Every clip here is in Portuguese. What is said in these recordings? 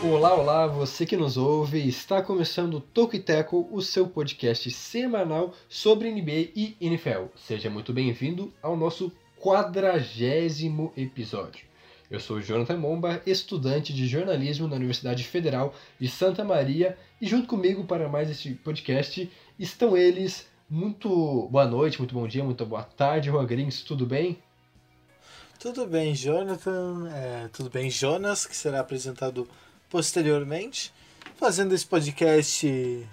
Olá, olá, você que nos ouve, está começando o Toco e Teco, o seu podcast semanal sobre NBA e NFL. Seja muito bem-vindo ao nosso quadragésimo episódio. Eu sou Jonathan Momba, estudante de jornalismo na Universidade Federal de Santa Maria, e junto comigo para mais este podcast estão eles. Muito boa noite, muito bom dia, muito boa tarde, Rogrins, tudo bem? Tudo bem, Jonathan, é, tudo bem, Jonas, que será apresentado posteriormente, fazendo esse podcast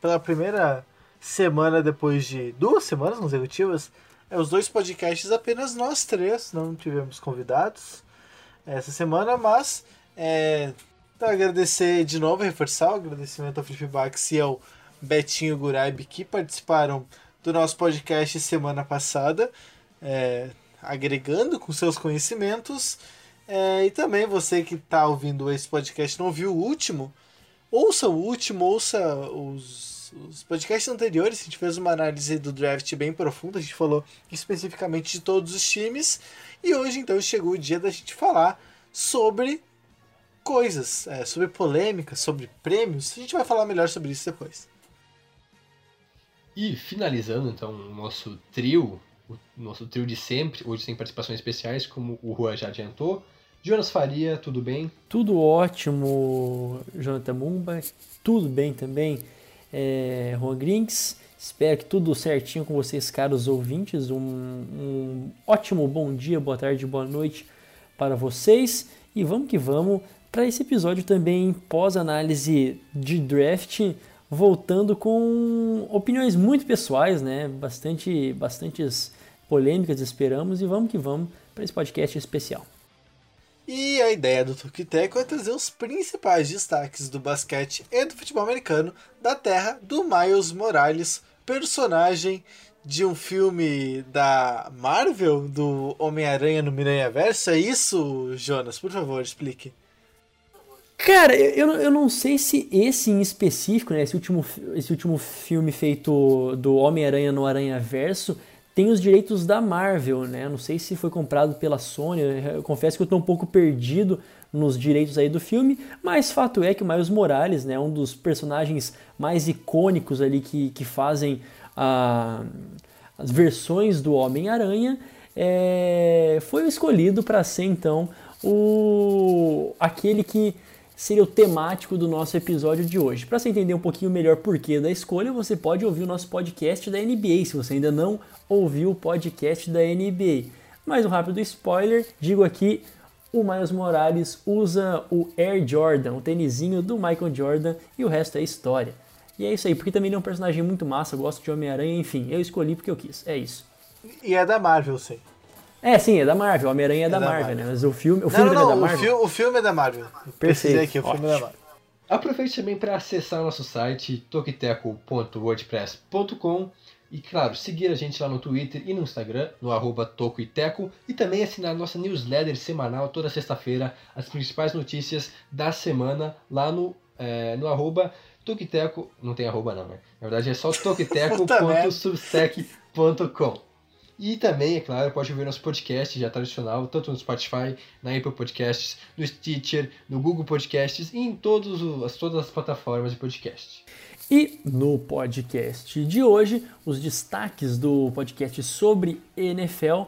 pela primeira semana depois de duas semanas consecutivas. É os dois podcasts apenas nós três, não tivemos convidados essa semana, mas é, para agradecer de novo, reforçar o agradecimento ao Felipe Bax e ao Betinho Guraib que participaram do nosso podcast semana passada, é, agregando com seus conhecimentos. É, e também você que está ouvindo esse podcast não viu o último, ouça o último, ouça os, os podcasts anteriores. A gente fez uma análise do draft bem profunda, a gente falou especificamente de todos os times. E hoje então chegou o dia da gente falar sobre coisas, é, sobre polêmicas, sobre prêmios. A gente vai falar melhor sobre isso depois. E finalizando então o nosso trio, o nosso trio de sempre, hoje sem participações especiais, como o Juan já adiantou. Jonas Faria, tudo bem? Tudo ótimo, Jonathan Mumba. Tudo bem também, é, Juan Grinks. Espero que tudo certinho com vocês, caros ouvintes. Um, um ótimo bom dia, boa tarde, boa noite para vocês. E vamos que vamos para esse episódio também pós-análise de draft, voltando com opiniões muito pessoais, né? Bastante, bastantes polêmicas esperamos e vamos que vamos para esse podcast especial. E a ideia do Tukiteco é trazer os principais destaques do basquete e do futebol americano da terra do Miles Morales, personagem de um filme da Marvel, do Homem-Aranha no Miranha Verso. É isso, Jonas? Por favor, explique. Cara, eu, eu não sei se esse em específico, né, esse último, esse último filme feito do Homem-Aranha no Aranha Verso, tem os direitos da Marvel, né? Não sei se foi comprado pela Sony. Eu confesso que eu estou um pouco perdido nos direitos aí do filme, mas fato é que o Miles Morales, né, um dos personagens mais icônicos ali que, que fazem a, as versões do Homem-Aranha, é, foi escolhido para ser então o aquele que seria o temático do nosso episódio de hoje. Para você entender um pouquinho melhor o porquê da escolha, você pode ouvir o nosso podcast da NBA, se você ainda não ouviu o podcast da NBA. Mais um rápido spoiler, digo aqui, o Miles Morales usa o Air Jordan, o tênisinho do Michael Jordan, e o resto é história. E é isso aí, porque também ele é um personagem muito massa, eu gosto de Homem-Aranha, enfim, eu escolhi porque eu quis, é isso. E é da Marvel, sim. É, sim, é da Marvel. Homem-Aranha é, é, da, da Marvel, Marvel, né? Mas o filme, o filme não, não, é da Marvel. O, fi o filme é da Marvel. Perfeito. Aqui, o filme é da Marvel. Aproveite também para acessar nosso site tokiteco.wordpress.com e, claro, seguir a gente lá no Twitter e no Instagram, no arroba Tocoiteco, e também assinar nossa newsletter semanal toda sexta-feira, as principais notícias da semana lá no, é, no arroba Tokiteco. Não tem arroba não, né? Na verdade é só tokiteco.substack.com. E também, é claro, pode ouvir nosso podcast já tradicional, tanto no Spotify, na Apple Podcasts, no Stitcher, no Google Podcasts e em todos os, todas as plataformas de podcast. E no podcast de hoje, os destaques do podcast sobre NFL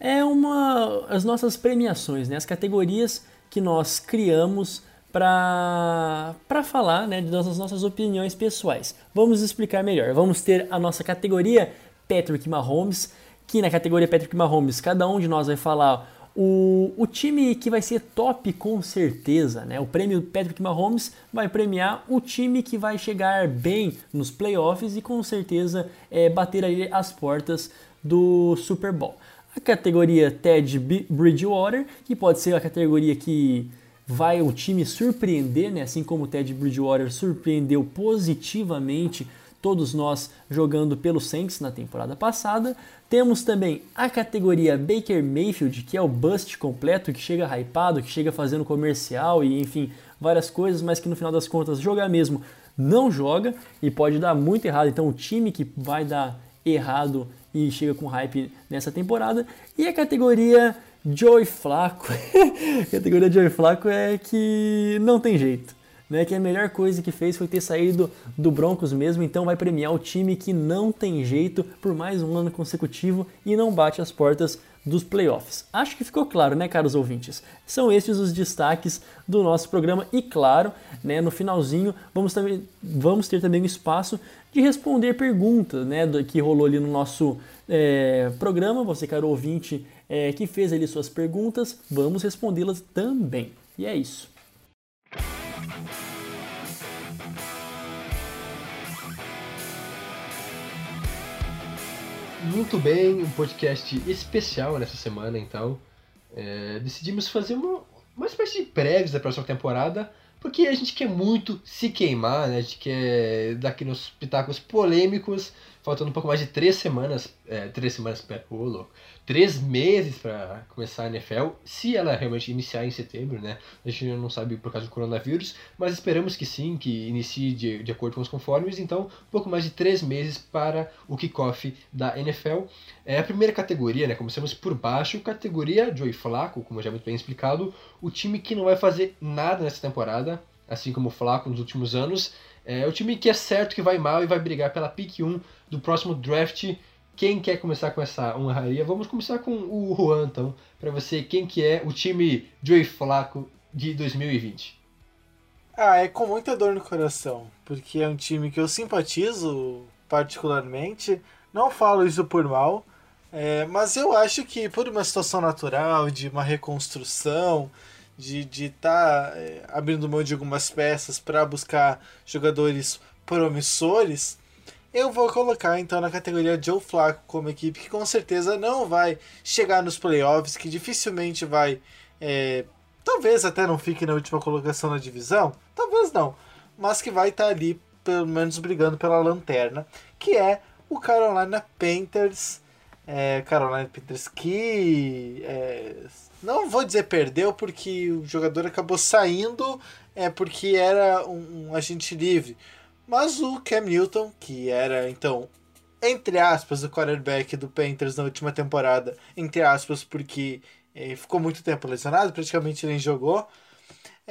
é uma as nossas premiações, né? as categorias que nós criamos para falar né, das nossas opiniões pessoais. Vamos explicar melhor. Vamos ter a nossa categoria Patrick Mahomes, que na categoria Patrick Mahomes, cada um de nós vai falar o, o time que vai ser top com certeza, né? O prêmio Patrick Mahomes vai premiar o time que vai chegar bem nos playoffs e com certeza é, bater ali as portas do Super Bowl. A categoria Ted Bridgewater, que pode ser a categoria que vai o time surpreender, né? assim como o Ted Bridgewater surpreendeu positivamente todos nós jogando pelo Saints na temporada passada. Temos também a categoria Baker Mayfield, que é o bust completo, que chega hypado, que chega fazendo comercial e enfim, várias coisas, mas que no final das contas jogar mesmo não joga e pode dar muito errado. Então o time que vai dar errado e chega com hype nessa temporada. E a categoria Joey Flaco. a categoria Joey Flaco é que não tem jeito. Né, que a melhor coisa que fez foi ter saído do Broncos mesmo, então vai premiar o time que não tem jeito por mais um ano consecutivo e não bate as portas dos playoffs. Acho que ficou claro, né, caros ouvintes? São estes os destaques do nosso programa e, claro, né, no finalzinho vamos, também, vamos ter também um espaço de responder perguntas né, que rolou ali no nosso é, programa. Você, caro ouvinte, é, que fez ali suas perguntas, vamos respondê-las também. E é isso. Muito bem, um podcast especial nessa semana, então. É, decidimos fazer uma, uma espécie de prévios da próxima temporada, porque a gente quer muito se queimar, né? A gente quer dar aqui nos pitacos polêmicos faltando um pouco mais de três semanas, é, três semanas, ô, louco, três meses para começar a NFL, se ela realmente iniciar em setembro, né? A gente não sabe por causa do coronavírus, mas esperamos que sim, que inicie de, de acordo com os conformes, então um pouco mais de três meses para o kickoff da NFL. É a primeira categoria, né? Começamos por baixo, categoria Joey Flaco, como já muito bem explicado, o time que não vai fazer nada nessa temporada, assim como o Flaco nos últimos anos, é o time que é certo que vai mal e vai brigar pela pick 1 do próximo draft. Quem quer começar com essa honraria? Vamos começar com o Juan, então, para você, quem que é o time Joey Flaco de 2020? Ah, é com muita dor no coração, porque é um time que eu simpatizo particularmente. Não falo isso por mal, é, mas eu acho que por uma situação natural, de uma reconstrução, de estar de tá, é, abrindo mão de algumas peças para buscar jogadores promissores, eu vou colocar então na categoria Joe Flacco como equipe que com certeza não vai chegar nos playoffs, que dificilmente vai. É, talvez até não fique na última colocação na divisão, talvez não, mas que vai estar tá ali pelo menos brigando pela lanterna, que é o Carolina Panthers. É, Carolina Panthers que é, não vou dizer perdeu porque o jogador acabou saindo é porque era um, um agente livre. Mas o Cam Newton, que era então, entre aspas, o quarterback do Panthers na última temporada, entre aspas, porque eh, ficou muito tempo lesionado, praticamente nem jogou,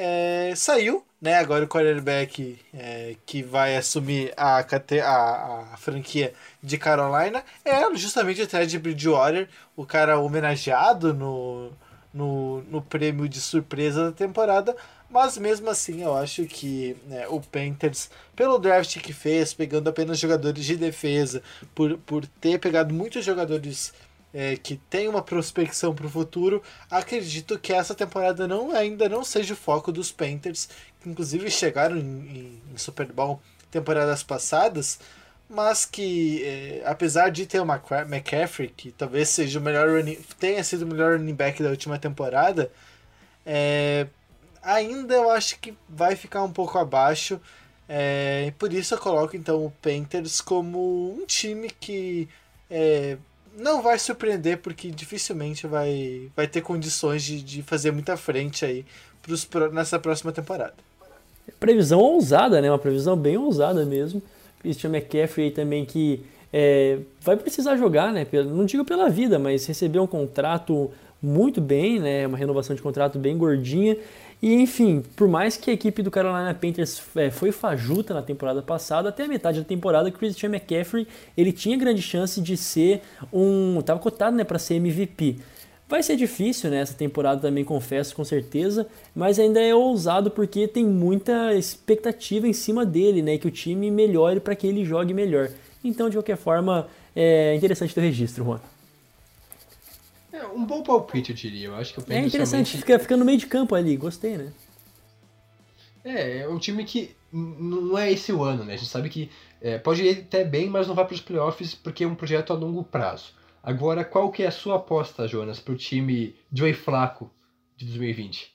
é, saiu, né? Agora o quarterback é, que vai assumir a, a, a, franquia de Carolina é justamente o Ted Bridgewater, o cara homenageado no, no, no prêmio de surpresa da temporada, mas mesmo assim, eu acho que né, o Panthers, pelo draft que fez, pegando apenas jogadores de defesa, por, por ter pegado muitos jogadores é, que têm uma prospecção para o futuro, acredito que essa temporada não, ainda não seja o foco dos Panthers, que inclusive chegaram em, em, Super Bowl temporadas passadas, mas que é, apesar de ter o McCaffrey, que talvez seja o melhor running, tenha sido o melhor running back da última temporada, é, ainda eu acho que vai ficar um pouco abaixo. É, por isso eu coloco então o Panthers como um time que é, não vai surpreender, porque dificilmente vai, vai ter condições de, de fazer muita frente aí pros, nessa próxima temporada. Previsão ousada, né? Uma previsão bem ousada mesmo. Christian McCaffrey também que é, vai precisar jogar, né? Não digo pela vida, mas receber um contrato muito bem, né? Uma renovação de contrato bem gordinha. E enfim, por mais que a equipe do Carolina Panthers é, foi fajuta na temporada passada, até a metade da temporada, Christian McCaffrey ele tinha grande chance de ser um. estava cotado né, para ser MVP. Vai ser difícil, né? Essa temporada também, confesso, com certeza, mas ainda é ousado porque tem muita expectativa em cima dele, né? Que o time melhore para que ele jogue melhor. Então, de qualquer forma, é interessante o registro, Juan. É um bom palpite, eu diria. Eu acho que o É interessante, fica, fica no meio de campo ali, gostei, né? É, é um time que não é esse o ano, né? A gente sabe que é, pode ir até bem, mas não vai para os playoffs porque é um projeto a longo prazo. Agora, qual que é a sua aposta, Jonas, para o time Joey Flaco de 2020?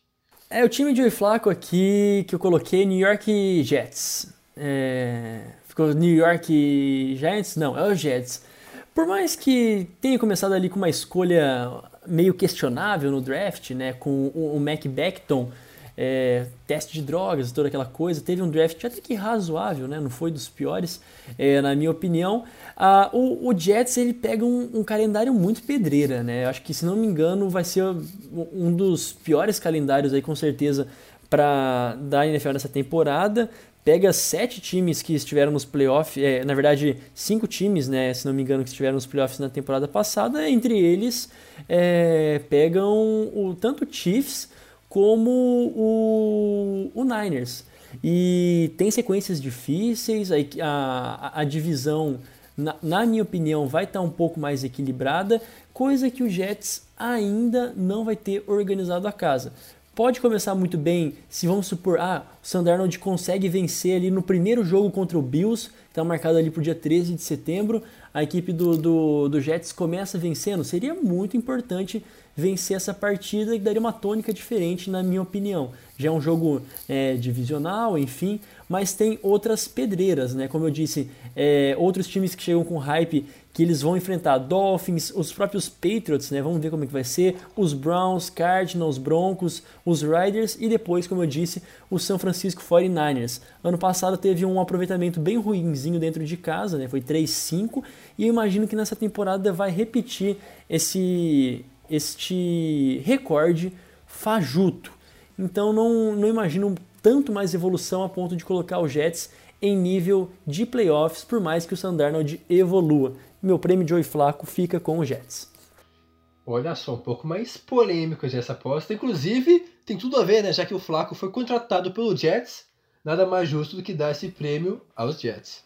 É, o time Joey Flaco aqui que eu coloquei New York Jets. É... Ficou New York Giants? Não, é o Jets. Por mais que tenha começado ali com uma escolha meio questionável no draft, né, com o Mac Beckton, é, teste de drogas, toda aquela coisa. Teve um draft até que razoável, né? não foi dos piores, é, na minha opinião. Ah, o, o, Jets ele pega um, um, calendário muito pedreira, né? Acho que, se não me engano, vai ser um dos piores calendários aí, com certeza, para da NFL nessa temporada pega sete times que estiveram nos playoffs, é, na verdade, cinco times, né, se não me engano, que estiveram nos playoffs na temporada passada, entre eles é, pegam o, tanto Chiefs como o, o Niners. E tem sequências difíceis, a, a, a divisão, na, na, minha opinião, vai estar um pouco mais equilibrada, coisa que o Jets ainda não vai ter organizado a casa pode começar muito bem se vamos supor, ah, o Sandarnold consegue vencer ali no primeiro jogo contra o Bills, que está marcado ali para o dia 13 de setembro, a equipe do, do, do Jets começa vencendo, seria muito importante vencer essa partida que daria uma tônica diferente, na minha opinião. Já é um jogo é, divisional, enfim, mas tem outras pedreiras, né? Como eu disse, é, outros times que chegam com hype que eles vão enfrentar Dolphins, os próprios Patriots, né? Vamos ver como é que vai ser, os Browns, Cardinals, Broncos, os Riders e depois, como eu disse, o São Francisco 49ers. Ano passado teve um aproveitamento bem ruinzinho dentro de casa, né? Foi 3-5 e eu imagino que nessa temporada vai repetir esse este recorde fajuto. Então não, não imagino tanto mais evolução a ponto de colocar o Jets em nível de playoffs, por mais que o Sandarnold evolua meu prêmio de Oi Flaco fica com o Jets. Olha só, um pouco mais polêmico essa aposta. Inclusive, tem tudo a ver, né? Já que o Flaco foi contratado pelo Jets, nada mais justo do que dar esse prêmio aos Jets.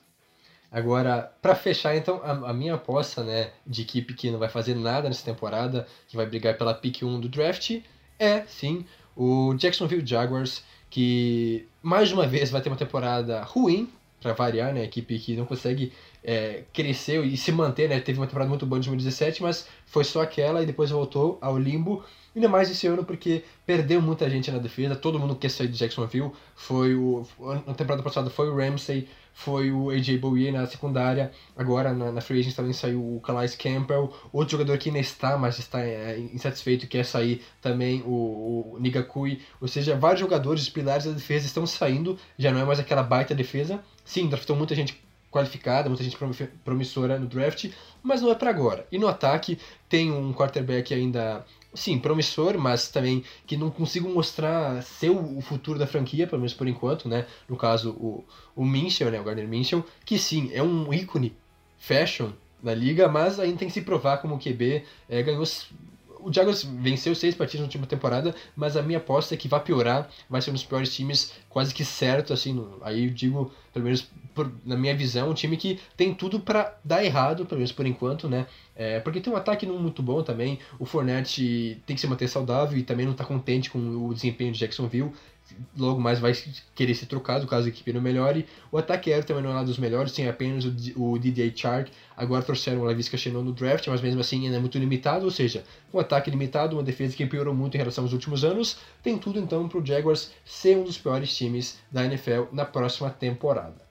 Agora, para fechar, então, a, a, minha aposta, né, de equipe que não vai fazer nada nessa temporada, que vai brigar pela pick 1 do draft, é, sim, o Jacksonville Jaguars, que mais uma vez vai ter uma temporada ruim, para variar, né, a equipe que não consegue é, cresceu e se manter, né? Teve uma temporada muito boa em 2017, mas foi só aquela e depois voltou ao limbo. Ainda mais esse ano porque perdeu muita gente na defesa, todo mundo quer sair de Jacksonville. Foi o na temporada passada foi o Ramsey, foi o AJ Bowie na secundária. Agora na, na free agents também saiu o Calais Campbell. Outro jogador que ainda está, mas está é, insatisfeito quer sair também o, o Nigakui. Ou seja, vários jogadores, os pilares da defesa estão saindo. Já não é mais aquela baita defesa. Sim, draftou muita gente qualificada, muita gente promissora no draft, mas não é para agora. E no ataque tem um quarterback ainda, sim, promissor, mas também que não consigo mostrar ser o futuro da franquia, pelo menos por enquanto, né? No caso, o, o Minchel, né? O Gardner Minchel, que sim, é um ícone fashion na liga, mas ainda tem que se provar como QB, é, ganhou o Jaguars venceu seis partidas na última temporada, mas a minha aposta é que vai piorar, vai ser um dos piores times, quase que certo, assim, aí eu digo, pelo menos por, na minha visão, um time que tem tudo para dar errado, pelo menos por enquanto, né? É, porque tem um ataque não muito bom também, o Fournette tem que se manter saudável e também não está contente com o desempenho de Jacksonville, logo mais vai querer ser trocado caso a equipe não melhore. O ataque aéreo também não é um dos melhores, tem apenas o, o DJ Chark. Agora trouxeram o Lavisca Chenon no draft, mas mesmo assim ainda é muito limitado, ou seja, um ataque limitado, uma defesa que piorou muito em relação aos últimos anos. Tem tudo então para o Jaguars ser um dos piores times da NFL na próxima temporada.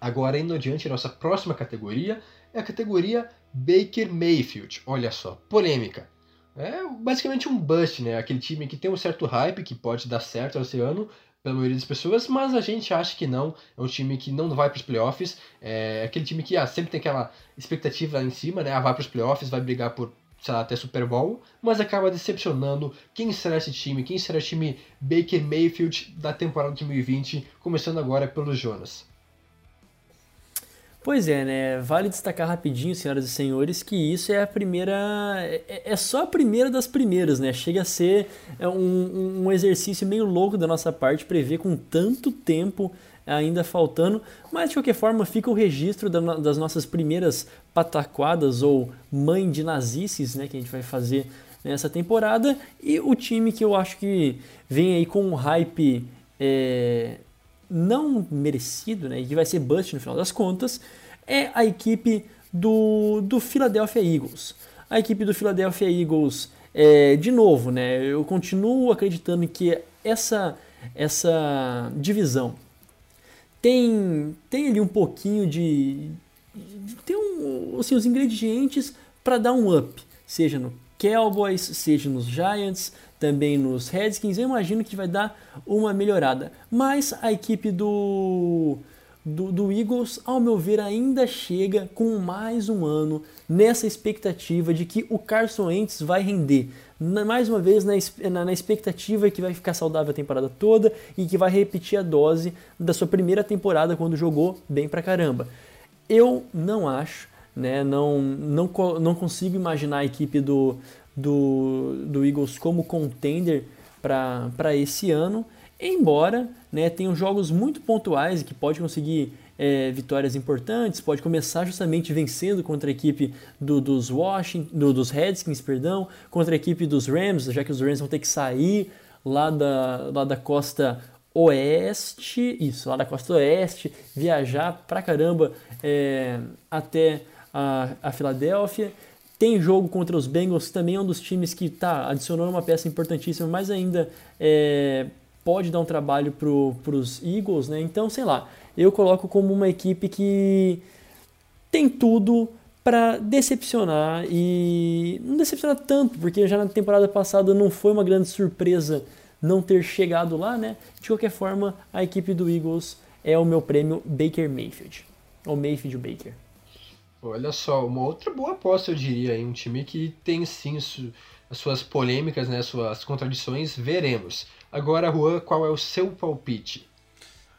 Agora, indo adiante, nossa próxima categoria é a categoria Baker Mayfield. Olha só, polêmica. É basicamente um bust, né? Aquele time que tem um certo hype, que pode dar certo esse ano, pela maioria das pessoas, mas a gente acha que não. É um time que não vai para os playoffs. É aquele time que ah, sempre tem aquela expectativa lá em cima, né? Ah, vai para os playoffs, vai brigar por, sei lá, até Super Bowl, mas acaba decepcionando. Quem será esse time? Quem será o time Baker Mayfield da temporada 2020, começando agora pelo Jonas? Pois é, né? Vale destacar rapidinho, senhoras e senhores, que isso é a primeira. É, é só a primeira das primeiras, né? Chega a ser é, um, um exercício meio louco da nossa parte prever com tanto tempo ainda faltando, mas de qualquer forma fica o registro das nossas primeiras pataquadas ou mãe de nazices, né? Que a gente vai fazer nessa temporada e o time que eu acho que vem aí com um hype. É, não merecido, né, e que vai ser bust no final das contas, é a equipe do, do Philadelphia Eagles. A equipe do Philadelphia Eagles, é, de novo, né, eu continuo acreditando que essa, essa divisão tem, tem ali um pouquinho de. tem um, assim, os ingredientes para dar um up, seja no Cowboys, seja nos Giants, também nos Redskins, eu imagino que vai dar uma melhorada. Mas a equipe do, do, do, Eagles, ao meu ver, ainda chega com mais um ano nessa expectativa de que o Carson Wentz vai render. Na, mais uma vez, na, na, na expectativa que vai ficar saudável a temporada toda e que vai repetir a dose da sua primeira temporada quando jogou bem pra caramba. Eu não acho, né, não, não, não consigo imaginar a equipe do, do, do Eagles como contender para esse ano, embora né, tenham jogos muito pontuais que pode conseguir é, vitórias importantes, pode começar justamente vencendo contra a equipe do, dos Washington, do, dos Redskins, perdão, contra a equipe dos Rams, já que os Rams vão ter que sair lá da, lá da costa oeste, isso, lá da costa oeste, viajar pra caramba é, até a, a Filadélfia. Tem jogo contra os Bengals, também é um dos times que tá adicionando uma peça importantíssima, mas ainda é, pode dar um trabalho para os Eagles, né? Então, sei lá, eu coloco como uma equipe que tem tudo para decepcionar e não decepcionar tanto, porque já na temporada passada não foi uma grande surpresa não ter chegado lá, né? De qualquer forma, a equipe do Eagles é o meu prêmio Baker Mayfield, ou Mayfield Baker. Olha só, uma outra boa aposta, eu diria, em um time que tem sim as suas polêmicas, né, suas contradições, veremos. Agora, Juan, qual é o seu palpite?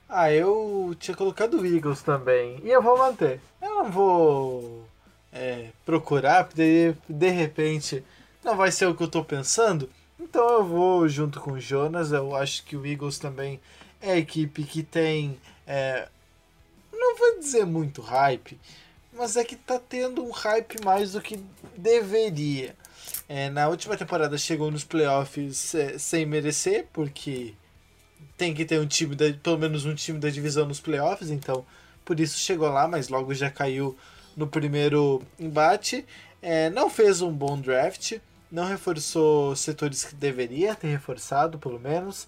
Ah, eu tinha colocado o Eagles também, e eu vou manter. Eu não vou é, procurar, porque de, repente não vai ser o que eu estou pensando, então eu vou junto com o Jonas, eu acho que o Eagles também é a equipe que tem... É, não vou dizer muito hype, mas é que tá tendo um hype mais do que deveria. É, na última temporada chegou nos playoffs é, sem merecer, porque tem que ter um time, da, pelo menos um time da divisão nos playoffs, então por isso chegou lá, mas logo já caiu no primeiro embate. É, não fez um bom draft, não reforçou setores que deveria ter reforçado, pelo menos.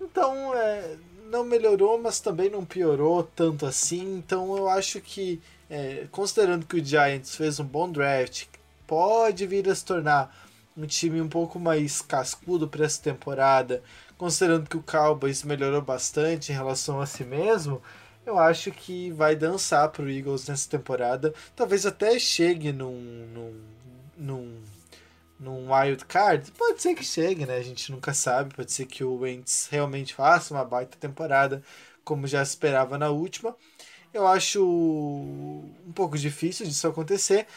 Então, é, não melhorou, mas também não piorou tanto assim. Então, eu acho que é, considerando que o Giants fez um bom draft, pode vir a se tornar um time um pouco mais cascudo para essa temporada, considerando que o Cowboys melhorou bastante em relação a si mesmo, eu acho que vai dançar para o Eagles nessa temporada. Talvez até chegue num, num, num, num wild card. Pode ser que chegue, né? A gente nunca sabe. Pode ser que o Wentz realmente faça uma baita temporada, como já esperava na última. Eu acho um pouco difícil disso acontecer,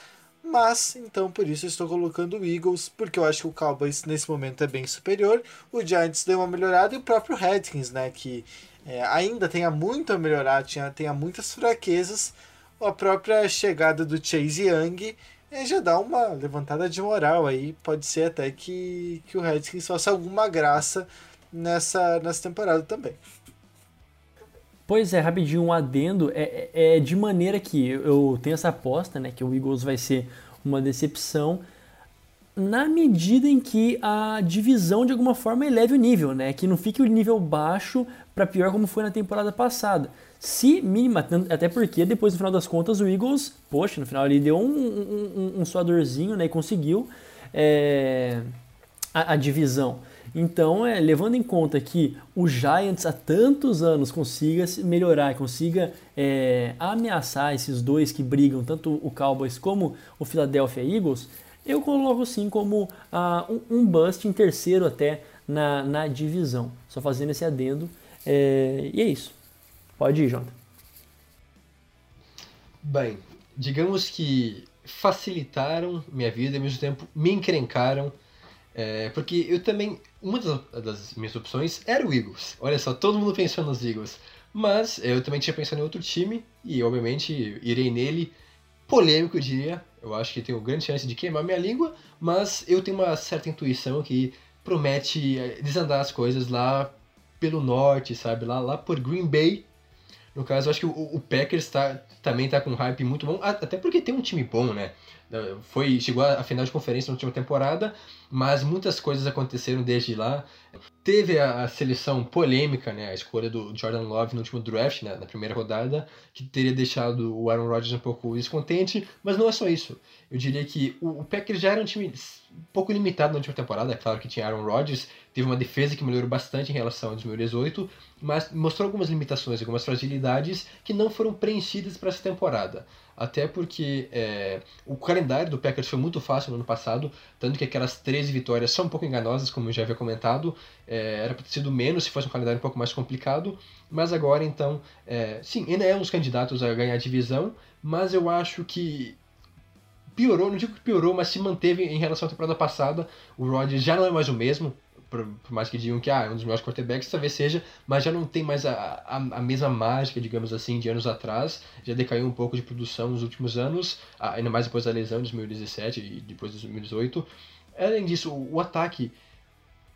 mas então por isso eu estou colocando o Eagles, porque eu acho que o Cowboys nesse momento é bem superior. O Giants deu uma melhorada e o próprio Redskins, né, que é, ainda tenha muito a melhorar, tinha, tenha muitas fraquezas. A própria chegada do Chase Young é, já dá uma levantada de moral aí. Pode ser até que, que o Redskins faça alguma graça nessa, nessa temporada também. Pois é, rapidinho, um adendo. É, é, é de maneira que eu tenho essa aposta, né? Que o Eagles vai ser uma decepção na medida em que a divisão de alguma forma eleve o nível, né? Que não fique o nível baixo para pior como foi na temporada passada. Se mínima, até porque depois no final das contas o Eagles, poxa, no final ele deu um, um, um, um suadorzinho, né? E conseguiu é, a, a divisão. Então, é, levando em conta que o Giants há tantos anos consiga melhorar, consiga é, ameaçar esses dois que brigam, tanto o Cowboys como o Philadelphia Eagles, eu coloco sim como uh, um, um bust em terceiro até na, na divisão. Só fazendo esse adendo. É, e é isso. Pode ir, Jonathan. Bem, digamos que facilitaram minha vida e ao mesmo tempo me encrencaram é, porque eu também. Uma das, das, minhas opções era o Eagles. Olha só, todo mundo pensou nos Eagles. Mas eu também tinha pensado em outro time e, obviamente, irei nele. Polêmico, eu diria. Eu acho que tenho grande chance de queimar minha língua, mas eu tenho uma certa intuição que promete é, desandar as coisas lá pelo norte, sabe? Lá, lá por Green Bay. No caso, eu acho que o, o Packers tá, também está com um hype muito bom, até porque tem um time bom, né? Foi, chegou à final de conferência na última temporada, mas muitas coisas aconteceram desde lá. Teve a, a seleção polêmica, né, a escolha do Jordan Love no último draft, né, na primeira rodada, que teria deixado o Aaron Rodgers um pouco descontente, mas não é só isso. Eu diria que o, o Packers já era um time um pouco limitado na última temporada. É claro que tinha Aaron Rodgers, teve uma defesa que melhorou bastante em relação a 2018, mas mostrou algumas limitações, algumas fragilidades que não foram preenchidas para essa temporada. Até porque é, o calendário do Packers foi muito fácil no ano passado, tanto que aquelas 13 vitórias são um pouco enganosas, como eu já havia comentado. É, era para ter sido menos se fosse um calendário um pouco mais complicado, mas agora então, é, sim, ainda é um dos candidatos a ganhar a divisão, mas eu acho que piorou, não digo que piorou, mas se manteve em relação à temporada passada. O Rodgers já não é mais o mesmo, por, por, mais que digam que ah, é um dos melhores quarterbacks, talvez seja, mas já não tem mais a, a, a, mesma mágica, digamos assim, de anos atrás. Já decaiu um pouco de produção nos últimos anos, ainda mais depois da lesão de 2017 e depois de 2018. Além disso, o, o ataque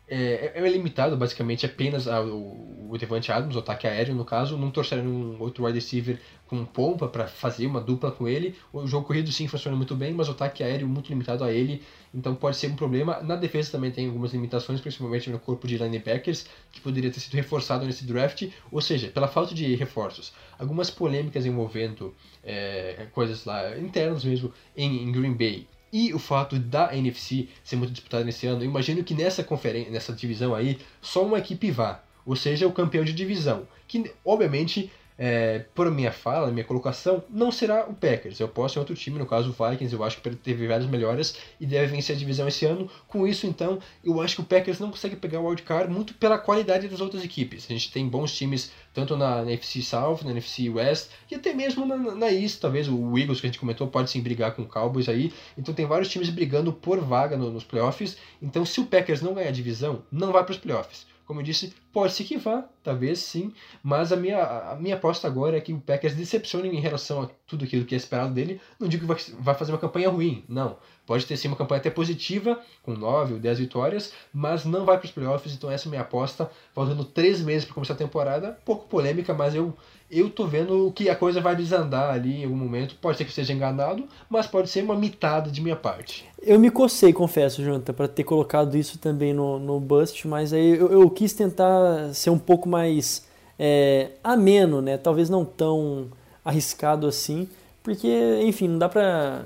é, é, limitado basicamente apenas ao, o Devante Adams, o ataque aéreo no caso, não torceram um outro wide receiver com pompa para fazer uma dupla com ele. O jogo corrido sim funciona muito bem, mas o ataque aéreo muito limitado a ele, então pode ser um problema. Na defesa também tem algumas limitações, principalmente no corpo de linebackers, que poderia ter sido reforçado nesse draft, ou seja, pela falta de reforços. Algumas polêmicas envolvendo é, coisas lá internas mesmo em, em Green Bay e o fato da NFC ser muito disputada nesse ano, imagino que nessa conferência, nessa divisão aí, só uma equipe vá, ou seja, o campeão de divisão, que obviamente é, por minha fala, minha colocação, não será o Packers. Eu posso em outro time, no caso o Vikings, eu acho que teve várias melhoras e deve vencer a divisão esse ano. Com isso, então, eu acho que o Packers não consegue pegar o wildcard muito pela qualidade das outras equipes. A gente tem bons times tanto na, NFC South, na NFC West e até mesmo na, na East, talvez o Eagles que a gente comentou pode sim brigar com o Cowboys aí. Então tem vários times brigando por vaga no, nos playoffs. Então se o Packers não ganhar a divisão, não vai para os playoffs. Como eu disse, pode ser que vá, talvez sim, mas a minha, a minha aposta agora é que o Packers decepcione em relação a tudo aquilo que é esperado dele. Não digo que vai, vai fazer uma campanha ruim, não. Pode ter sim uma campanha até positiva, com 9 ou 10 vitórias, mas não vai para os playoffs, então essa é a minha aposta. Faltando 3 meses para começar a temporada, pouco polêmica, mas eu, eu tô vendo que a coisa vai desandar ali em algum momento. Pode ser que eu esteja enganado, mas pode ser uma mitada de minha parte. Eu me cocei, confesso, Jonathan, para ter colocado isso também no, no Bust, mas aí eu, eu quis tentar ser um pouco mais é, ameno, né? Talvez não tão arriscado assim, porque, enfim, não dá pra.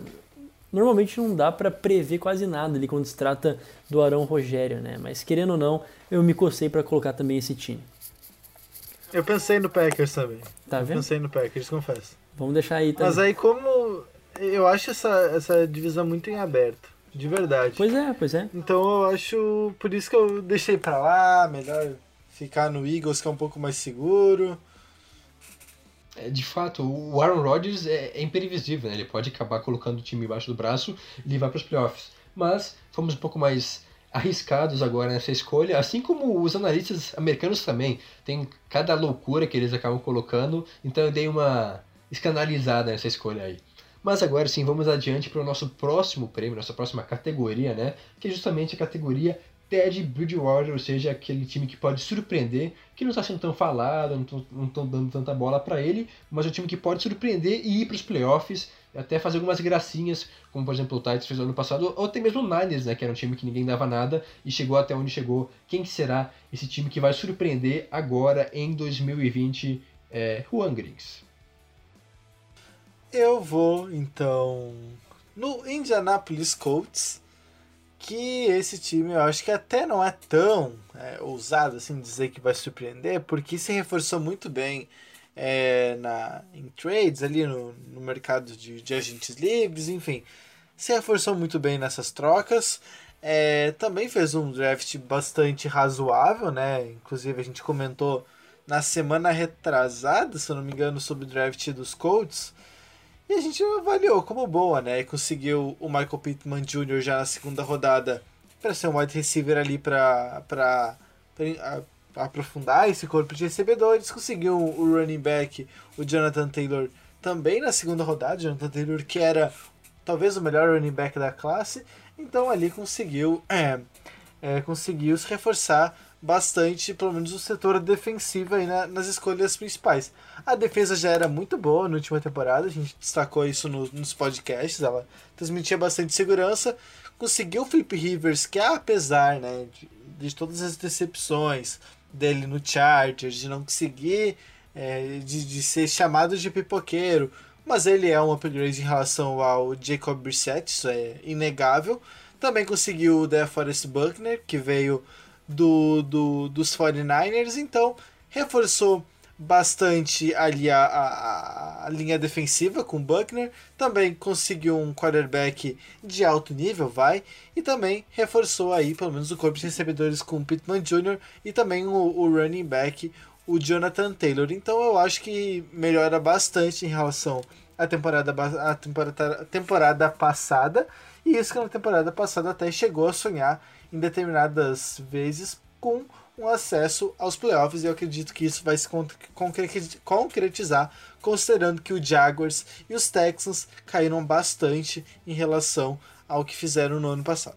Normalmente não dá para prever quase nada ali quando se trata do Arão Rogério, né? Mas querendo ou não, eu me cocei para colocar também esse time. Eu pensei no Packers também. Tá vendo? Eu pensei no Packers, confesso. Vamos deixar aí também. Mas aí como eu acho essa, essa divisão muito em aberto, de verdade. Pois é, pois é. Então eu acho, por isso que eu deixei pra lá, melhor ficar no Eagles que é um pouco mais seguro. É, de fato, o Aaron Rodgers é, é imprevisível, né? Ele pode acabar colocando o time embaixo do braço e levar para os playoffs. Mas fomos um pouco mais arriscados agora nessa escolha, assim como os analistas americanos também. Tem cada loucura que eles acabam colocando, então eu dei uma escandalizada nessa escolha aí. Mas agora sim, vamos adiante para o nosso próximo prêmio, nossa próxima categoria, né? Que é justamente a categoria Ted Bridgewater, ou seja, aquele time que pode surpreender, que não está sendo tão falado, não estão dando tanta bola para ele, mas é um time que pode surpreender e ir para os playoffs, até fazer algumas gracinhas, como por exemplo o Titans fez no ano passado, ou até mesmo o Niners, né, que era um time que ninguém dava nada e chegou até onde chegou. Quem será esse time que vai surpreender agora em 2020? É, Juan Griggs. Eu vou então no Indianapolis Colts que esse time eu acho que até não é tão é, ousado assim dizer que vai surpreender, porque se reforçou muito bem é, na, em trades ali no, no mercado de, de agentes livres, enfim, se reforçou muito bem nessas trocas. É, também fez um draft bastante razoável, né? Inclusive a gente comentou na semana retrasada, se eu não me engano, sobre o draft dos Colts. E a gente avaliou como boa, né? E conseguiu o Michael Pittman Jr. já na segunda rodada para ser um wide receiver ali para aprofundar esse corpo de recebedores. Conseguiu o running back, o Jonathan Taylor, também na segunda rodada. Jonathan Taylor, que era talvez o melhor running back da classe. Então ali conseguiu, é, é, conseguiu se reforçar bastante, pelo menos o setor defensivo aí na, nas escolhas principais. A defesa já era muito boa na última temporada, a gente destacou isso no, nos podcasts, ela transmitia bastante segurança. Conseguiu o Flip Rivers, que apesar né, de, de todas as decepções dele no Chargers, de não conseguir, é, de, de ser chamado de pipoqueiro, mas ele é um upgrade em relação ao Jacob Brissett, isso é inegável Também conseguiu o DeForest Buckner, que veio do, do, dos 49ers, então reforçou bastante ali a, a, a, linha defensiva com Buckner, também conseguiu um quarterback de alto nível, vai, e também reforçou aí pelo menos o corpo de recebedores com Pittman Jr. e também o, o running back, o Jonathan Taylor. Então eu acho que melhora bastante em relação à temporada, à temporada, temporada passada, e isso que na temporada passada até chegou a sonhar em determinadas vezes com um acesso aos playoffs e eu acredito que isso vai se concretizar, considerando que o Jaguars e os Texans caíram bastante em relação ao que fizeram no ano passado.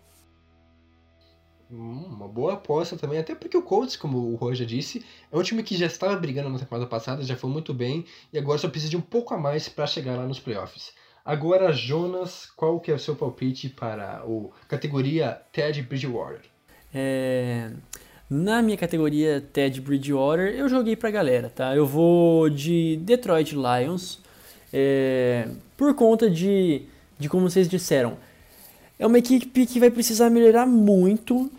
Hum, uma boa aposta também, até porque o Colts, como o Roger disse, é um time que já estava brigando na temporada passada, já foi muito bem e agora só precisa de um pouco a mais para chegar lá nos playoffs. Agora, Jonas, qual que é o seu palpite para o categoria Ted Bridgewater? É... Na minha categoria Ted Bridgewater, eu joguei pra galera, tá? Eu vou de Detroit Lions, é, por conta de, de como vocês disseram. É uma equipe que vai precisar melhorar muito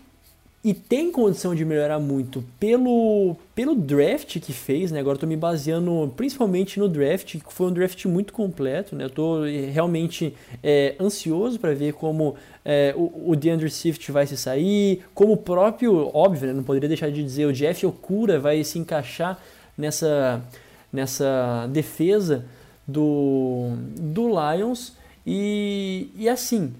e tem condição de melhorar muito pelo, pelo draft que fez, né? Agora estou me baseando principalmente no draft, que foi um draft muito completo, né? Eu estou realmente é, ansioso para ver como é, o, o DeAndre Swift vai se sair, como o próprio, óbvio, né? não poderia deixar de dizer, o Jeff Okura vai se encaixar nessa, nessa defesa do, do Lions. E, e assim,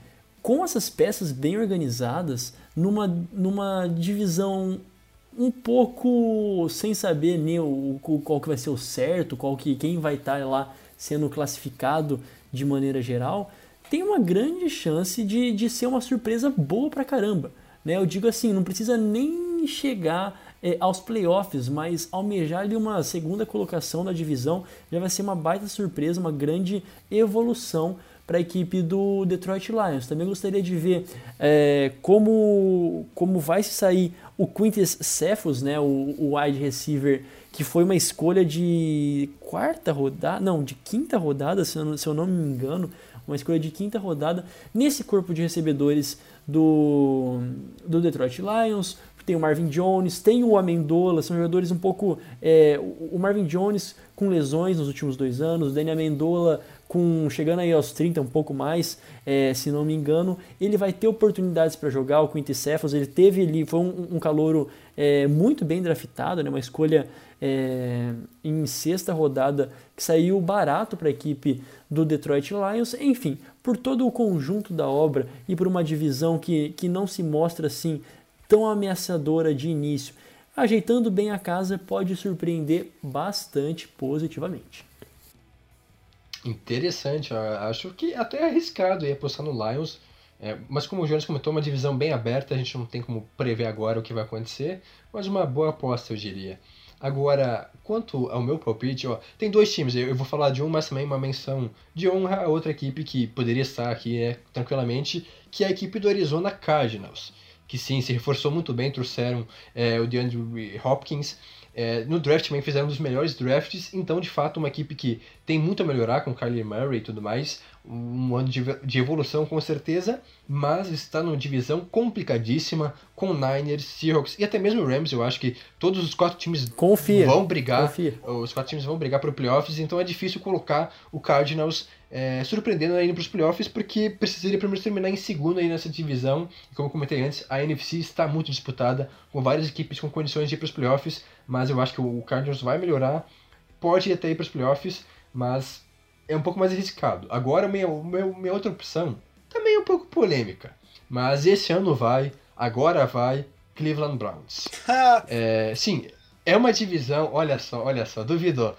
com essas peças bem organizadas, numa, numa divisão um pouco sem saber nem o, qual que vai ser o certo, qual que quem vai estar lá sendo classificado de maneira geral, tem uma grande chance de, de ser uma surpresa boa pra caramba. Né? Eu digo assim, não precisa nem chegar é, aos playoffs, mas almejar ali uma segunda colocação da divisão já vai ser uma baita surpresa, uma grande evolução para a equipe do Detroit Lions. Também gostaria de ver é, como, como vai se sair o Quintus Cephus, né, o, o wide receiver, que foi uma escolha de quarta rodada, não, de quinta rodada, se eu, se eu não me engano, uma escolha de quinta rodada nesse corpo de recebedores do, do Detroit Lions. Tem o Marvin Jones, tem o Amendola, são jogadores um pouco. É, o Marvin Jones com lesões nos últimos dois anos, o Danny Amendola com chegando aí aos 30, um pouco mais, é, se não me engano, ele vai ter oportunidades para jogar o Quintessefos, ele teve ali, foi um, um calouro é, muito bem draftado, né, uma escolha é, em sexta rodada que saiu barato para a equipe do Detroit Lions, enfim, por todo o conjunto da obra e por uma divisão que, que não se mostra assim tão ameaçadora de início, ajeitando bem a casa pode surpreender bastante positivamente. Interessante, acho que até é arriscado ir apostar no Lions, é, mas como o Jones comentou, uma divisão bem aberta, a gente não tem como prever agora o que vai acontecer, mas uma boa aposta, eu diria. Agora, quanto ao meu palpite, ó, tem dois times, eu vou falar de um, mas também uma menção de honra a outra equipe que poderia estar aqui né, tranquilamente, que é a equipe do Arizona Cardinals, que sim, se reforçou muito bem, trouxeram é, o DeAndre Hopkins, é, no draft também fizeram um dos melhores drafts, então de fato uma equipe que tem muito a melhorar com Kyler Murray e tudo mais, um ano de, de evolução com certeza, mas está numa divisão complicadíssima com Niners, Seahawks e até mesmo Rams. Eu acho que todos os quatro times confia, vão brigar, confia. os quatro times vão brigar para playoffs, então é difícil colocar o Cardinals é, surpreendendo aí para os playoffs, porque precisaria primeiro terminar em segundo aí nessa divisão. E como eu comentei antes, a NFC está muito disputada, com várias equipes com condições de ir para os playoffs, mas eu acho que o Cardinals vai melhorar, pode ir até ir para os playoffs, mas é um pouco mais arriscado. Agora, minha, minha, minha outra opção também é um pouco polêmica, mas esse ano vai, agora vai, Cleveland Browns. é, sim, é uma divisão, olha só, olha só, duvidou.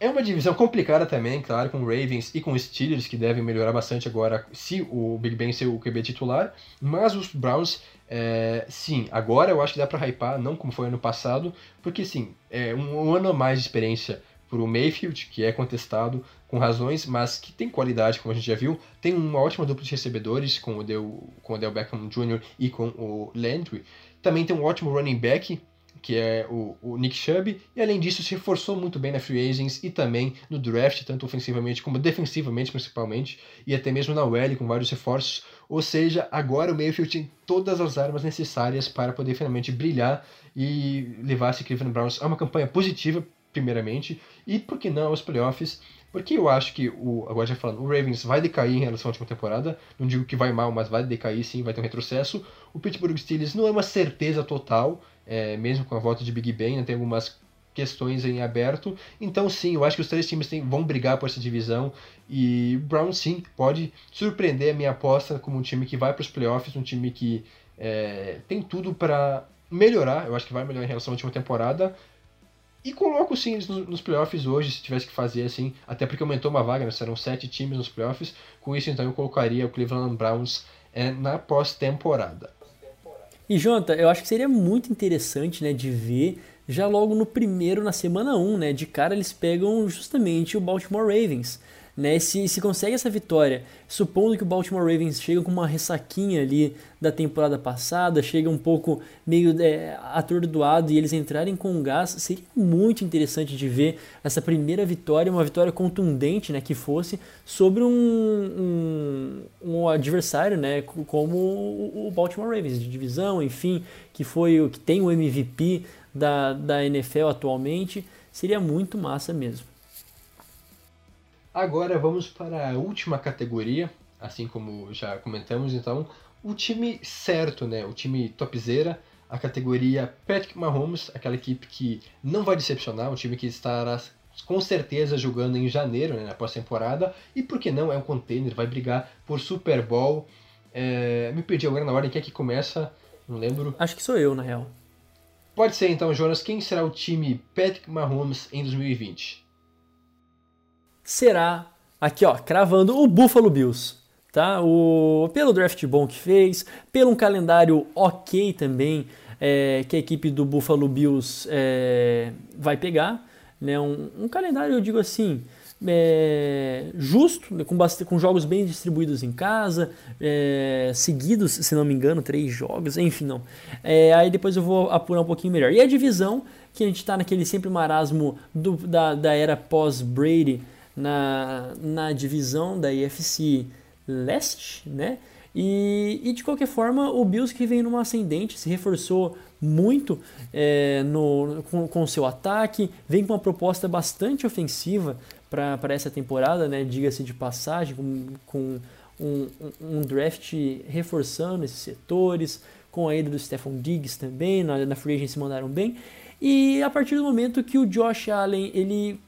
É uma divisão complicada também, claro, com Ravens e com Steelers, que devem melhorar bastante agora se o Big Ben ser o QB titular. Mas os Browns, é, sim, agora eu acho que dá para hypar, não como foi ano passado, porque sim, é um, ano a mais de experiência para o Mayfield, que é contestado com razões, mas que tem qualidade, como a gente já viu. Tem uma ótima dupla de recebedores com o Del, com o Del Beckham Jr. e com o Landry. Também tem um ótimo running back que é o, o, Nick Chubb, e além disso se reforçou muito bem na Free Agents e também no draft, tanto ofensivamente como defensivamente principalmente, e até mesmo na OL com vários reforços. Ou seja, agora o Mayfield tem todas as armas necessárias para poder finalmente brilhar e levar esse Cleveland Browns a uma campanha positiva, primeiramente, e por que não aos playoffs, porque eu acho que, o, agora já falando, o Ravens vai decair em relação à última temporada. Não digo que vai mal, mas vai decair sim, vai ter um retrocesso. O Pittsburgh Steelers não é uma certeza total, é, mesmo com a volta de Big Ben, né, tem algumas questões em aberto. Então, sim, eu acho que os três times tem, vão brigar por essa divisão. E o Brown, sim, pode surpreender a minha aposta como um time que vai para os playoffs, um time que é, tem tudo para melhorar. Eu acho que vai melhorar em relação à última temporada. E coloco sim eles nos playoffs hoje, se tivesse que fazer assim, até porque aumentou uma vaga, né? serão sete times nos playoffs. Com isso, então, eu colocaria o Cleveland Browns é, na pós-temporada. E, Jonathan, eu acho que seria muito interessante né, de ver já logo no primeiro, na semana 1, né? De cara eles pegam justamente o Baltimore Ravens né? Se, se consegue essa vitória, supondo que o Baltimore Ravens chega com uma ressaquinha ali da temporada passada, chega um pouco meio é, atordoado e eles entrarem com gás, seria muito interessante de ver essa primeira vitória, uma vitória contundente, né, que fosse sobre um, um, um adversário, né, como o Baltimore Ravens de divisão, enfim, que foi o que tem o MVP da, da NFL atualmente, seria muito massa mesmo. Agora vamos para a última categoria, assim como já comentamos, então, o time certo, né? O time topzera, a categoria Patrick Mahomes, aquela equipe que não vai decepcionar, o time que estará com certeza jogando em janeiro, né, na pós-temporada, e por que não, é um container, vai brigar por Super Bowl. É, me perdi agora na ordem, quem é que começa? Não lembro. Acho que sou eu, na real. Pode ser então, Jonas, quem será o time Patrick Mahomes em 2020? Será aqui, ó, cravando o Buffalo Bills. Tá? O, pelo draft bom que fez, pelo um calendário ok também é, que a equipe do Buffalo Bills é, vai pegar. Né? Um, um, calendário, eu digo assim, é, justo, né? com, com jogos bem distribuídos em casa, é, seguidos, se não me engano, três jogos, enfim, não. É, aí depois eu vou apurar um pouquinho melhor. E a divisão, que a gente está naquele sempre marasmo do, da, da era pós-Brady, na, na divisão da IFC Leste, né? E, e, de qualquer forma, o Bills que vem numa ascendente, se reforçou muito é, no, com, com seu ataque, vem com uma proposta bastante ofensiva para essa temporada, né? diga-se de passagem, com, com um, um, draft reforçando esses setores, com a ida do Stephon Diggs também, na, na free agency mandaram bem. E a partir do momento que o Josh Allen ele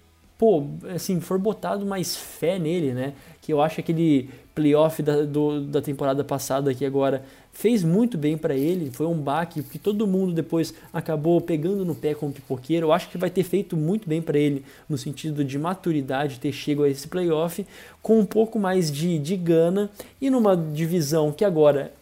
pô, assim, for botado mais fé nele, né? Que eu acho que aquele playoff da, do, da temporada passada aqui agora fez muito bem para ele, foi um baque que todo mundo depois acabou pegando no pé com o pipoqueiro. Eu acho que vai ter feito muito bem para ele no sentido de maturidade, ter chegado a esse playoff com um pouco mais de, de gana e numa divisão que agora,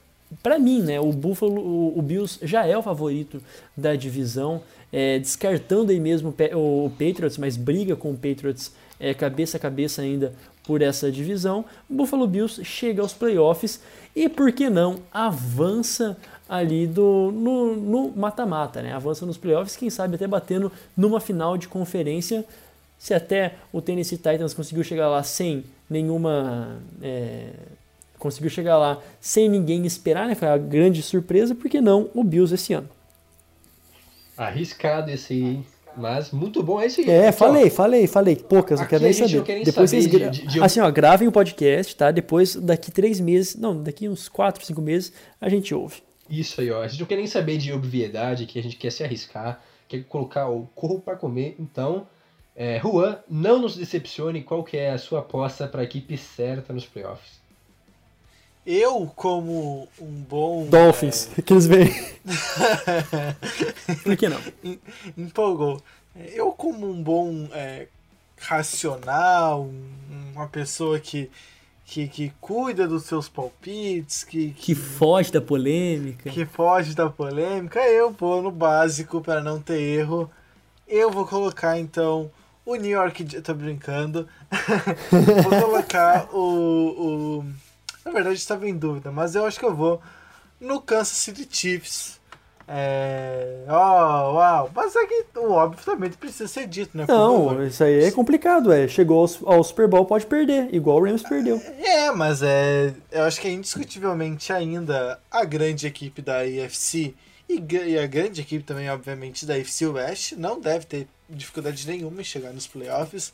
para mim, né, o Buffalo, o, o Bills já é o favorito da divisão é, descartando aí mesmo o Patriots, mas briga com o Patriots é, cabeça a cabeça ainda por essa divisão. O Buffalo Bills chega aos playoffs e, por que não, avança ali do, no mata-mata, né? avança nos playoffs, quem sabe até batendo numa final de conferência. Se até o Tennessee Titans conseguiu chegar lá sem nenhuma. É, conseguiu chegar lá sem ninguém esperar, né? Foi a grande surpresa, por que não o Bills esse ano? Arriscado esse aí, hein? Mas muito bom, é isso aí. É, falei, falei, falei. Poucas, não quero nem saber. Não Depois saber vocês gra... de, de... Assim, ó, gravem o podcast, tá? Depois, daqui três meses, não, daqui uns quatro, cinco meses, a gente ouve. Isso aí, ó. A gente não quer nem saber de obviedade, que a gente quer se arriscar, quer colocar o corro para comer. Então, é, Juan, não nos decepcione. Qual que é a sua aposta para a equipe certa nos playoffs? Eu, como um bom. Dolphins, é... que eles veem. Por que não? Empolgou. Eu, como um bom é, racional, uma pessoa que, que, que cuida dos seus palpites, que, que, que foge da polêmica. Que foge da polêmica, eu vou no básico para não ter erro. Eu vou colocar então o New York. Tô brincando. vou colocar o, o na verdade estava em dúvida, mas eu acho que eu vou no Kansas City Chiefs É. Ó, uau. Mas é que o óbvio também precisa ser dito, né? Não, isso aí é complicado, é. Chegou ao, ao, Super Bowl, pode perder, igual o Rams perdeu. É, mas é. Eu acho que é indiscutivelmente ainda a grande equipe da IFC e, e a grande equipe também, obviamente, da IFC West não deve ter dificuldade nenhuma em chegar nos playoffs.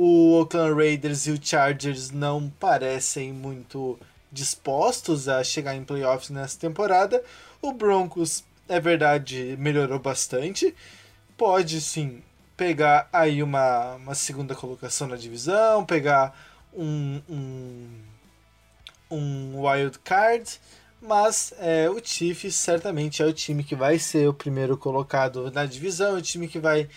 O Oakland Raiders e o Chargers não parecem muito dispostos a chegar em playoffs nessa temporada. O Broncos é verdade, melhorou bastante. Pode sim pegar aí uma, uma segunda colocação na divisão, pegar um, um, um wild card, mas é, o Chiefs certamente é o time que vai ser o primeiro colocado na divisão, o time que vai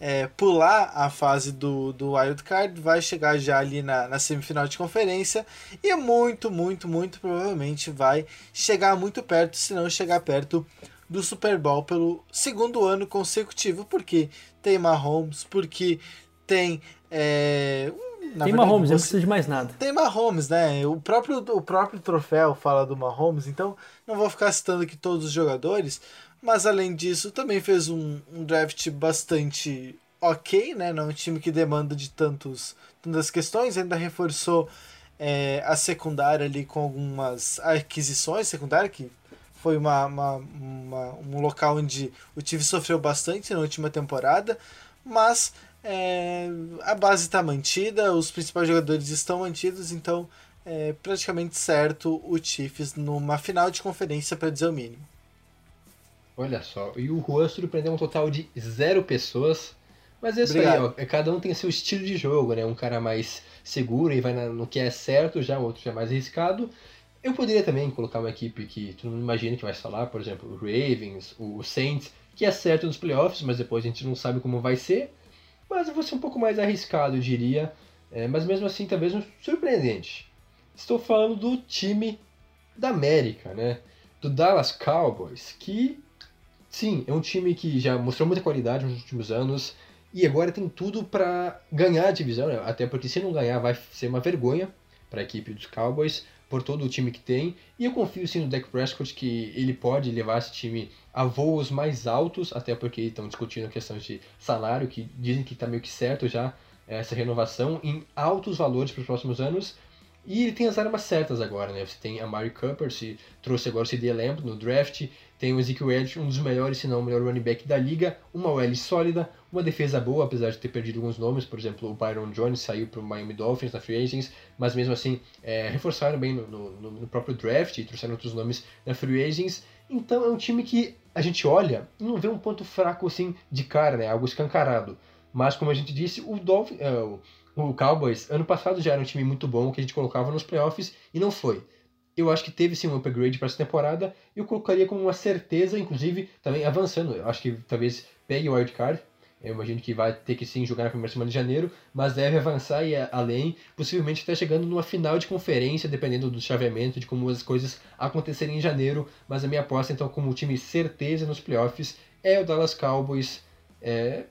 é, pular a fase do, do wild card, vai chegar já ali na, na semifinal de conferência e muito, muito, muito provavelmente vai chegar muito perto, se não chegar perto do Super Bowl pelo segundo ano consecutivo, porque tem Mahomes, porque tem. É, na tem verdade, Mahomes, você... não precisa de mais nada. Tem Mahomes, né? O próprio, o próprio troféu fala do Mahomes, então não vou ficar citando aqui todos os jogadores, mas além disso, também fez um, um draft bastante ok, né? Não é um time que demanda de tantos, tantas questões, ainda reforçou é, a secundária ali com algumas aquisições secundárias que foi uma, uma, uma, um local onde o time sofreu bastante na última temporada, mas é, a base está mantida, os principais jogadores estão mantidos, então é praticamente certo o Chiefs numa final de conferência, para dizer o mínimo. Olha só, e o Juan surpreendeu um total de zero pessoas, mas é isso Obrigado. aí, ó, é, cada um tem seu estilo de jogo, né? Um cara mais seguro e vai no que é certo, já o outro já é mais arriscado. Eu poderia também colocar uma equipe que tu não imagina que vai falar, por exemplo, o Ravens, o Saints, que é certo nos playoffs, mas depois a gente não sabe como vai ser. Mas eu vou ser um pouco mais arriscado, eu diria. É, mas mesmo assim, talvez um surpreendente. Estou falando do time da América, né? Do Dallas Cowboys, que, sim, é um time que já mostrou muita qualidade nos últimos anos e agora tem tudo para ganhar a divisão, né? até porque se não ganhar vai ser uma vergonha para a equipe dos Cowboys por todo o time que tem. E eu confio sim no Dak Prescott que ele pode levar esse time a voos mais altos, até porque estão discutindo a questão de salário, que dizem que está meio que certo já essa renovação em altos valores para os próximos anos. E ele tem as armas certas agora, né? Você tem a Mari Cooper, se trouxe agora o CD Lamb no draft, tem o Ezekiel Elliott, um dos melhores, se não o melhor running back da liga, uma OL sólida, uma defesa boa, apesar de ter perdido alguns nomes, por exemplo, o Byron Jones saiu para o Miami Dolphins na Free Agents, mas mesmo assim é, reforçaram bem no, no, no, próprio draft e trouxeram outros nomes na Free Agents. Então é um time que a gente olha e não vê um ponto fraco assim de cara, né? Algo escancarado. Mas como a gente disse, o, Dolphin, o, o Cowboys ano passado já era um time muito bom que a gente colocava nos playoffs e não foi eu acho que teve sim um upgrade para essa temporada. Eu colocaria como uma certeza, inclusive, também avançando. Eu acho que talvez pegue o wildcard. Eu imagino que vai ter que sim jogar na primeira semana de janeiro, mas deve avançar e além, possivelmente até chegando numa final de conferência, dependendo do chaveamento, de como as coisas acontecerem em janeiro. Mas a minha aposta, então, como time certeza nos playoffs, é o Dallas Cowboys. É...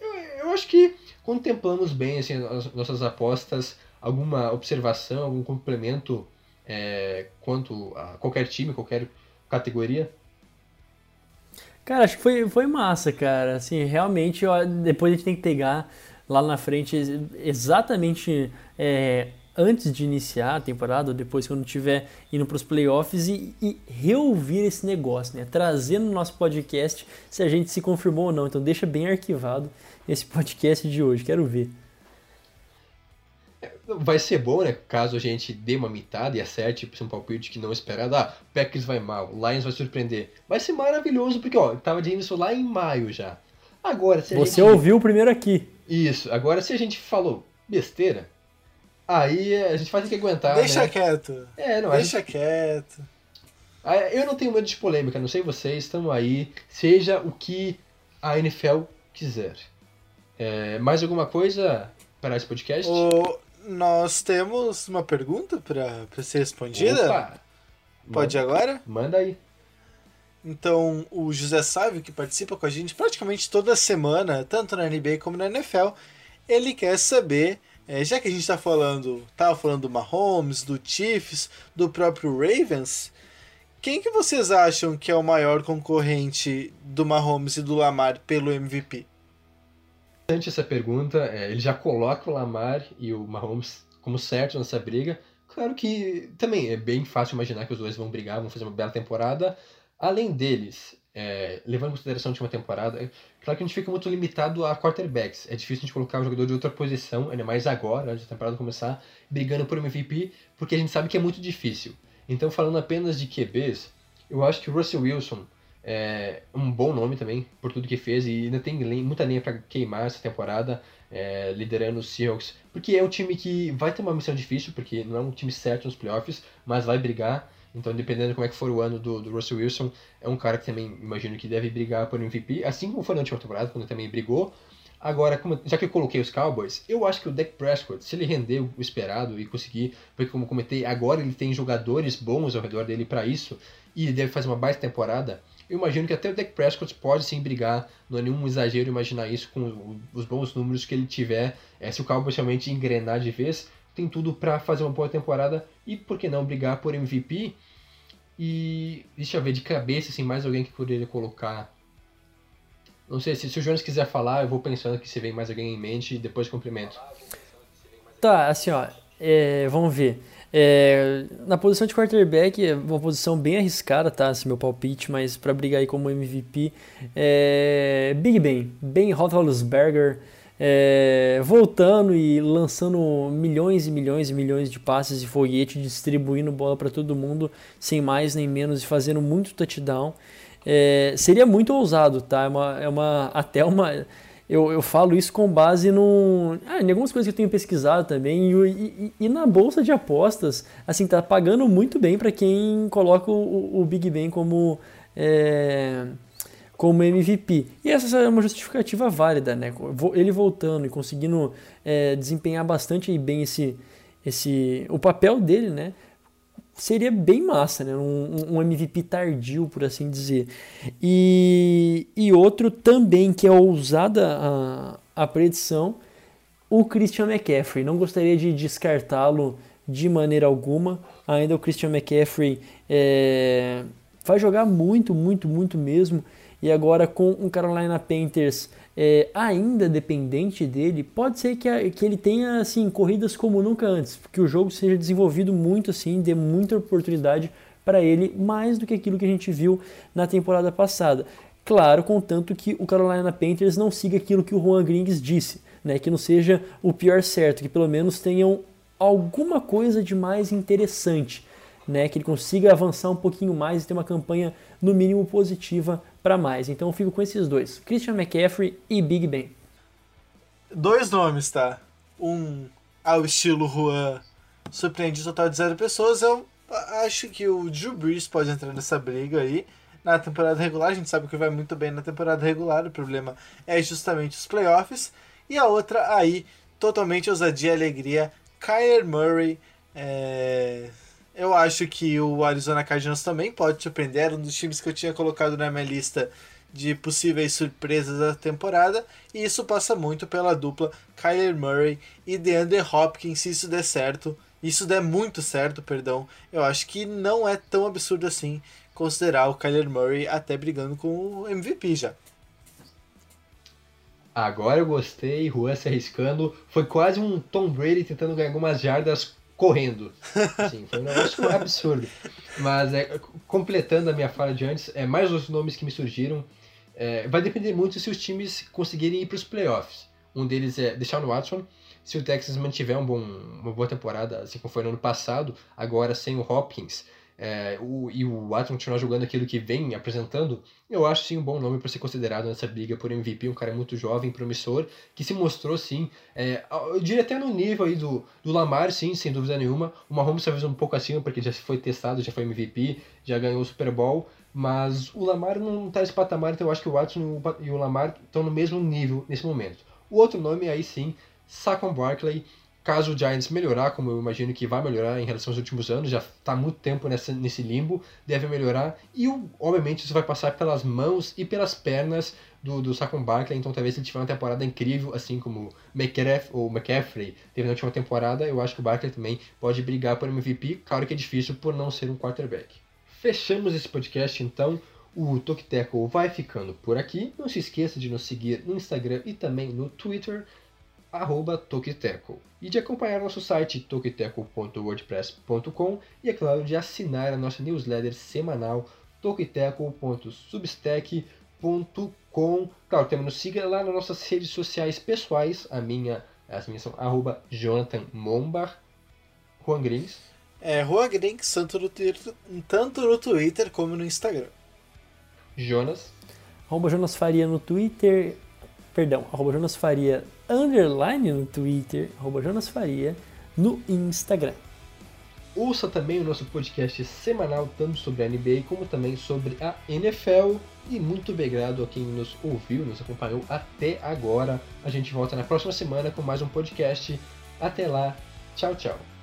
Eu, eu acho que contemplamos bem assim, as nossas apostas, alguma observação, algum complemento é, quanto a qualquer time, qualquer categoria? Cara, acho que foi, foi massa, cara. Assim, realmente, ó, depois a gente tem que pegar lá na frente exatamente é, antes de iniciar a temporada, ou depois quando estiver indo para os playoffs e, e, reouvir esse negócio, né? Trazer no nosso podcast se a gente se confirmou ou não. Então deixa bem arquivado esse podcast de hoje, quero ver. Vai ser bom, né? Caso a gente dê uma mitada e acerte tipo, um palpite que não esperado. Ah, Packers vai mal, Lions vai surpreender. Vai ser maravilhoso, porque ó, tava dizendo isso lá em maio já. Agora, se a Você gente... ouviu primeiro aqui. Isso. Agora, se a gente falou besteira, aí a gente vai ter que aguentar. Deixa né? quieto. É, não, Deixa gente... quieto. Ah, eu não tenho medo de polêmica, não sei vocês, estamos aí. Seja o que a NFL quiser. É, mais alguma coisa para esse podcast? O nós temos uma pergunta para ser respondida. Opa. Pode manda, agora? Manda aí. Então, o José Sávio, que participa com a gente praticamente toda semana, tanto na NBA como na NFL, ele quer saber, é, já que a gente está falando, tava falando do Mahomes, do Chiefs, do próprio Ravens, Quem que vocês acham que é o maior concorrente do Mahomes e do Lamar pelo MVP? Interessante essa pergunta. É, ele já coloca o Lamar e o Mahomes como certo nessa briga. Claro que também é bem fácil imaginar que os dois vão brigar, vão fazer uma bela temporada. Além deles, é, levando em consideração de uma temporada, é claro que a gente fica muito limitado a quarterbacks. É difícil a gente colocar um jogador de outra posição, ainda mais agora, antes da temporada começar, brigando por MVP, porque a gente sabe que é muito difícil. Então, falando apenas de QBs, eu acho que o Russell Wilson é um bom nome também, por tudo que fez, e ainda tem muita linha para queimar essa temporada, é, liderando os Seahawks, porque é um time que vai ter uma missão difícil, porque não é um time certo nos playoffs, mas vai brigar. Então, dependendo de como é que for o ano do, do Russell Wilson, é um cara que também imagino que deve brigar por MVP, assim como foi na última temporada, quando também brigou. Agora, como, já que eu coloquei os Cowboys, eu acho que o Dak Prescott, se ele render o esperado e conseguir, porque como comentei, agora ele tem jogadores bons ao redor dele para isso, e ele deve fazer uma baita temporada, eu imagino que até o Dak Prescott pode sim brigar, não é nenhum exagero imaginar isso com os bons números que ele tiver, é, se o Cowboys realmente engrenar de vez, tem tudo para fazer uma boa temporada e, por que não, brigar por MVP. E deixa eu ver, de cabeça, assim, mais alguém que poderia colocar não sei, se, se o Jonas quiser falar, eu vou pensando que se vem mais alguém em mente e depois cumprimento. Tá, assim, ó, é, vamos ver. É, na posição de quarterback, é uma posição bem arriscada, tá? Esse meu palpite, mas para brigar aí como MVP, é Big Ben, Ben Roethlisberger, é, voltando e lançando milhões e milhões e milhões de passes de foguete, distribuindo bola para todo mundo, sem mais nem menos, e fazendo muito touchdown. É, seria muito ousado, tá? É uma, é uma até uma. Eu, eu falo isso com base no, ah, em algumas coisas que eu tenho pesquisado também. E, e, e na bolsa de apostas, assim, tá pagando muito bem para quem coloca o, o, Big Ben como. É, como MVP. E essa é uma justificativa válida, né? Ele voltando e conseguindo é, desempenhar bastante bem esse, esse, o papel dele, né? Seria bem massa, né? Um, um, MVP tardio, por assim dizer. E, e outro também que é ousada a, a predição, o Christian McCaffrey. Não gostaria de descartá-lo de maneira alguma. Ainda o Christian McCaffrey é, vai jogar muito, muito, muito mesmo. E agora com o Carolina Panthers é, ainda dependente dele, pode ser que, a, que ele tenha assim corridas como nunca antes, que o jogo seja desenvolvido muito assim, dê muita oportunidade para ele, mais do que aquilo que a gente viu na temporada passada. Claro, contanto que o Carolina Panthers não siga aquilo que o Juan Grings disse, né, que não seja o pior certo, que pelo menos tenham alguma coisa de mais interessante, né, que ele consiga avançar um pouquinho mais e ter uma campanha no mínimo positiva para mais. Então eu fico com esses dois: Christian McCaffrey e Big Ben. Dois nomes, tá? Um ao estilo Juan surpreende total de zero pessoas. Eu acho que o Drew Brees pode entrar nessa briga aí. Na temporada regular, a gente sabe que vai muito bem na temporada regular, o problema é justamente os playoffs. E a outra aí, totalmente ousadia e alegria, Kyler Murray. É eu acho que o Arizona Cardinals também pode surpreender. Era um dos times que eu tinha colocado na minha lista de possíveis surpresas da temporada. E isso passa muito pela dupla Kyler Murray e DeAndre Hopkins. Se isso der certo, isso der muito certo, perdão, eu acho que não é tão absurdo assim considerar o Kyler Murray até brigando com o MVP já. Agora eu gostei, Juan se arriscando. Foi quase um Tom Brady tentando ganhar algumas jardas correndo. Sim, foi um negócio absurdo. Mas é, completando a minha fala de antes, é, mais os nomes que me surgiram. É, vai depender muito se os times conseguirem ir para os playoffs. Um deles é Deshaun Watson. Se o Texas mantiver um bom, uma boa temporada, assim como foi no ano passado, agora sem o Hopkins, é, o, e o Watson continuar jogando aquilo que vem apresentando, eu acho sim um bom nome para ser considerado nessa briga por MVP, um cara muito jovem, promissor, que se mostrou sim, é, eu diria até no nível aí do, do Lamar, sim, sem dúvida nenhuma. O Mahomes talvez um pouco acima, porque já foi testado, já foi MVP, já ganhou o Super Bowl, mas o Lamar não está nesse patamar, então eu acho que o Watson e o Lamar estão no mesmo nível nesse momento. O outro nome aí sim, Saquon Barkley, Caso o Giants melhorar, como eu imagino que vai melhorar em relação aos últimos anos, já está muito tempo nessa, nesse limbo, deve melhorar. E obviamente isso vai passar pelas mãos e pelas pernas do, do Saquon Barkley, então talvez ele tiver uma temporada incrível, assim como McCaff, ou McCaffrey teve na última temporada, eu acho que o Barkley também pode brigar por MVP, claro que é difícil por não ser um quarterback. fechamos esse podcast então. O Tokiteco vai ficando por aqui. Não se esqueça de nos seguir no Instagram e também no Twitter, arroba Tokiteco. E de acompanhar nosso site tokiteco.wordpress.com e, é claro, de assinar a nossa newsletter semanal tokiteco.substack.com. Claro, também nos siga lá nas nossas redes sociais pessoais. A minha, as minhas são arroba Jonathan Mombar, Juan Grins. É, Juan Grins, tanto no, Twitter, tanto no Twitter como no Instagram. Jonas. Arroba Jonas Faria no Twitter. Perdão, arroba Jonas Faria underline no Twitter, arroba Jonas Faria no Instagram. Ouça também o nosso podcast semanal, tanto sobre a NBA como também sobre a NFL. E muito obrigado a quem nos ouviu, nos acompanhou até agora. A gente volta na próxima semana com mais um podcast. Até lá, tchau, tchau.